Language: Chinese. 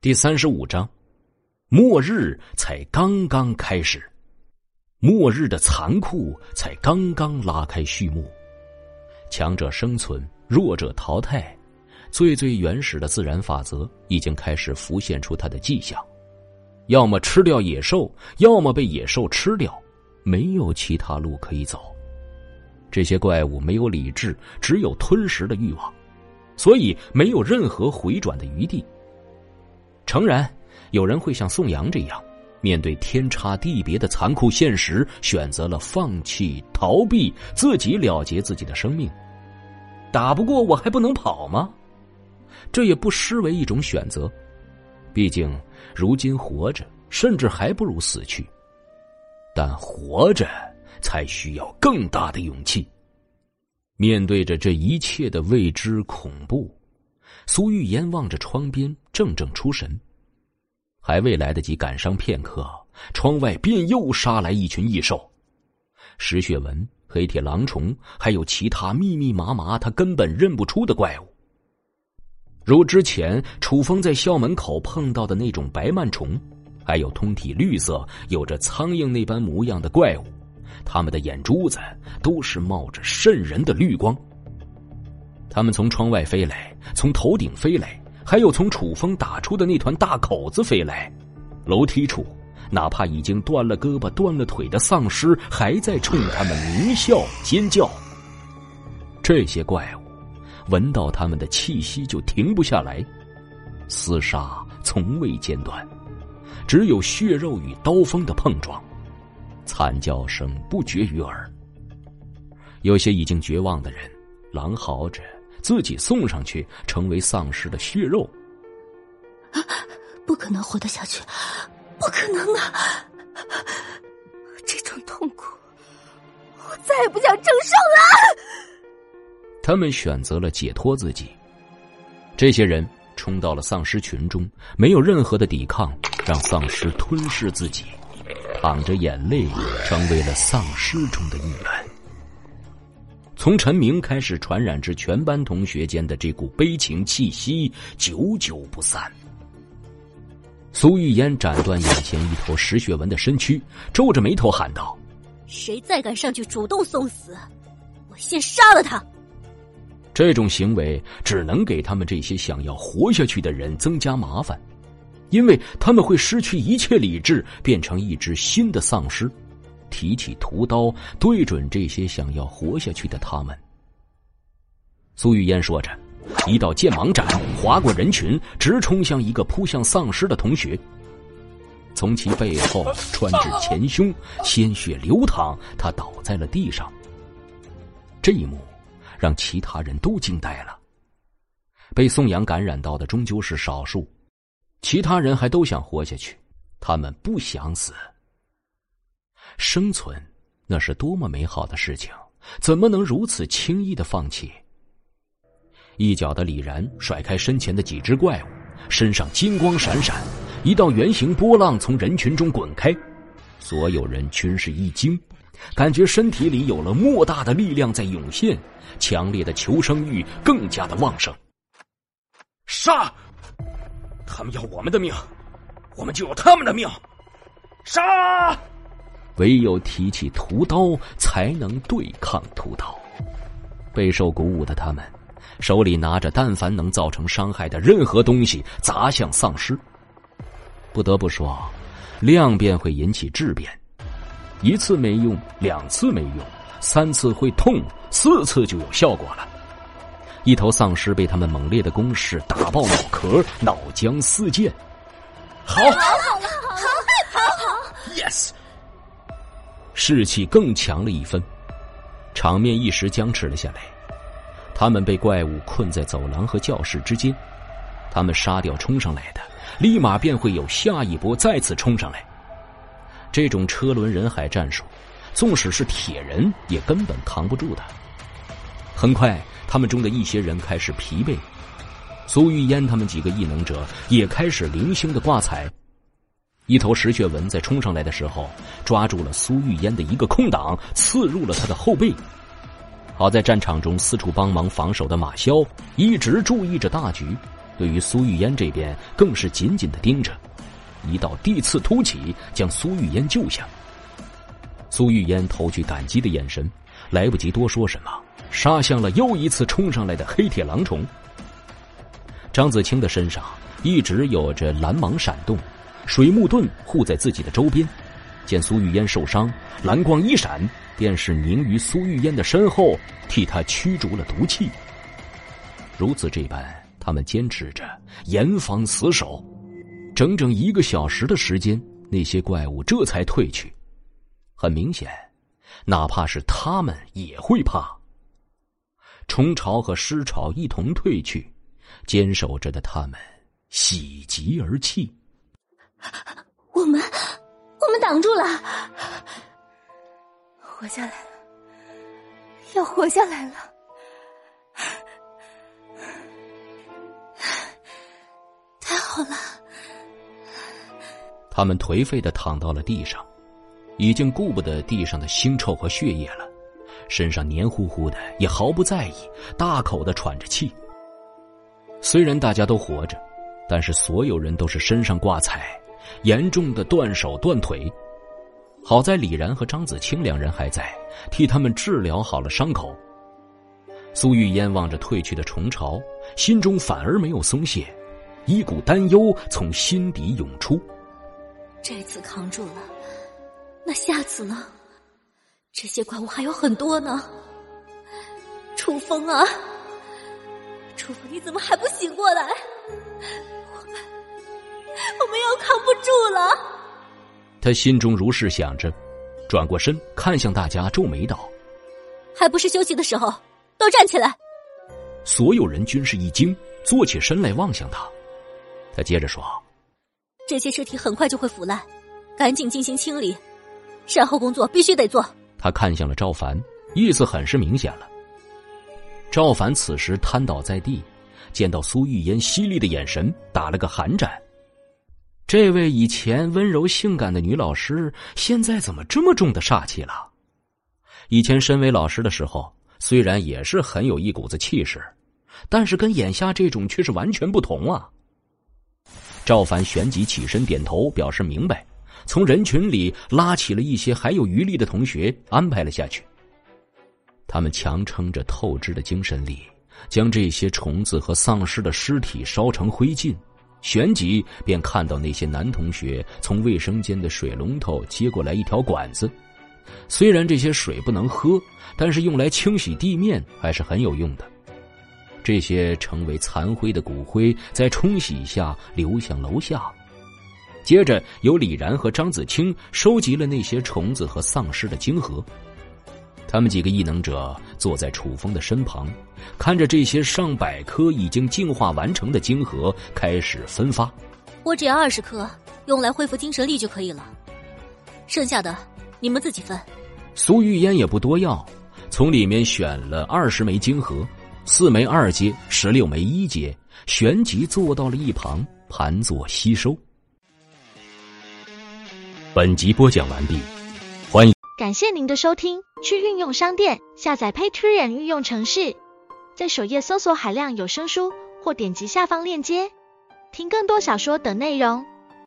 第三十五章，末日才刚刚开始，末日的残酷才刚刚拉开序幕，强者生存，弱者淘汰，最最原始的自然法则已经开始浮现出它的迹象，要么吃掉野兽，要么被野兽吃掉，没有其他路可以走。这些怪物没有理智，只有吞食的欲望，所以没有任何回转的余地。诚然，有人会像宋阳这样，面对天差地别的残酷现实，选择了放弃、逃避，自己了结自己的生命。打不过我还不能跑吗？这也不失为一种选择。毕竟，如今活着，甚至还不如死去。但活着，才需要更大的勇气。面对着这一切的未知恐怖。苏玉嫣望着窗边，怔怔出神。还未来得及感伤片刻，窗外便又杀来一群异兽，石血纹、黑铁狼虫，还有其他密密麻麻他根本认不出的怪物。如之前楚风在校门口碰到的那种白曼虫，还有通体绿色、有着苍蝇那般模样的怪物，他们的眼珠子都是冒着瘆人的绿光。他们从窗外飞来，从头顶飞来，还有从楚风打出的那团大口子飞来。楼梯处，哪怕已经断了胳膊、断了腿的丧尸，还在冲他们狞笑尖叫。这些怪物闻到他们的气息就停不下来，厮杀从未间断，只有血肉与刀锋的碰撞，惨叫声不绝于耳。有些已经绝望的人，狼嚎着。自己送上去，成为丧尸的血肉，啊，不可能活得下去，不可能啊！这种痛苦，我再也不想承受了。他们选择了解脱自己。这些人冲到了丧尸群中，没有任何的抵抗，让丧尸吞噬自己，淌着眼泪，成为了丧尸中的一员。从陈明开始传染至全班同学间的这股悲情气息，久久不散。苏玉嫣斩断眼前一头石血纹的身躯，皱着眉头喊道：“谁再敢上去主动送死，我先杀了他！”这种行为只能给他们这些想要活下去的人增加麻烦，因为他们会失去一切理智，变成一只新的丧尸。提起屠刀，对准这些想要活下去的他们。苏玉嫣说着，一道剑芒斩划过人群，直冲向一个扑向丧尸的同学，从其背后穿至前胸，鲜血流淌，他倒在了地上。这一幕让其他人都惊呆了。被宋阳感染到的终究是少数，其他人还都想活下去，他们不想死。生存，那是多么美好的事情，怎么能如此轻易的放弃？一脚的李然甩开身前的几只怪物，身上金光闪闪，一道圆形波浪从人群中滚开，所有人均是一惊，感觉身体里有了莫大的力量在涌现，强烈的求生欲更加的旺盛。杀！他们要我们的命，我们就要他们的命，杀！唯有提起屠刀，才能对抗屠刀。备受鼓舞的他们，手里拿着但凡能造成伤害的任何东西砸向丧尸。不得不说，量变会引起质变，一次没用，两次没用，三次会痛，四次就有效果了。一头丧尸被他们猛烈的攻势打爆脑壳，脑浆四溅。好，好，好好，好，好，yes。士气更强了一分，场面一时僵持了下来。他们被怪物困在走廊和教室之间，他们杀掉冲上来的，立马便会有下一波再次冲上来。这种车轮人海战术，纵使是铁人也根本扛不住的。很快，他们中的一些人开始疲惫，苏玉嫣他们几个异能者也开始零星的挂彩。一头石血纹在冲上来的时候，抓住了苏玉嫣的一个空档，刺入了他的后背。好在战场中四处帮忙防守的马骁一直注意着大局，对于苏玉烟这边更是紧紧的盯着，一道地刺突起，将苏玉烟救下。苏玉烟投去感激的眼神，来不及多说什么，杀向了又一次冲上来的黑铁狼虫。张子清的身上一直有着蓝芒闪动，水木盾护在自己的周边。见苏玉烟受伤，蓝光一闪，便是凝于苏玉烟的身后，替他驱逐了毒气。如此这般，他们坚持着，严防死守。整整一个小时的时间，那些怪物这才退去。很明显，哪怕是他们也会怕。虫巢和尸巢一同退去，坚守着的他们喜极而泣。我们，我们挡住了，活下来了，要活下来了。太好了。他们颓废的躺到了地上。已经顾不得地上的腥臭和血液了，身上黏糊糊的，也毫不在意，大口的喘着气。虽然大家都活着，但是所有人都是身上挂彩，严重的断手断腿。好在李然和张子清两人还在，替他们治疗好了伤口。苏玉烟望着退去的虫巢，心中反而没有松懈，一股担忧从心底涌出。这次扛住了。那下次呢？这些怪物还有很多呢。楚风啊，楚风，你怎么还不醒过来？我们要扛不住了。他心中如是想着，转过身看向大家，皱眉道：“还不是休息的时候，都站起来。”所有人均是一惊，坐起身来望向他。他接着说：“这些尸体很快就会腐烂，赶紧进行清理。”善后工作必须得做。他看向了赵凡，意思很是明显了。赵凡此时瘫倒在地，见到苏玉烟犀利的眼神，打了个寒战。这位以前温柔性感的女老师，现在怎么这么重的煞气了？以前身为老师的时候，虽然也是很有一股子气势，但是跟眼下这种却是完全不同啊。赵凡旋即起身点头，表示明白。从人群里拉起了一些还有余力的同学，安排了下去。他们强撑着透支的精神力，将这些虫子和丧尸的尸体烧成灰烬。旋即便看到那些男同学从卫生间的水龙头接过来一条管子。虽然这些水不能喝，但是用来清洗地面还是很有用的。这些成为残灰的骨灰在冲洗下流向楼下。接着，由李然和张子清收集了那些虫子和丧尸的晶核。他们几个异能者坐在楚风的身旁，看着这些上百颗已经进化完成的晶核开始分发。我只要二十颗，用来恢复精神力就可以了。剩下的你们自己分。苏玉烟也不多要，从里面选了二十枚晶核，四枚二阶，十六枚一阶，旋即坐到了一旁盘坐吸收。本集播讲完毕，欢迎。感谢您的收听，去运用商店下载 Patreon 运用城市，在首页搜索海量有声书，或点击下方链接听更多小说等内容。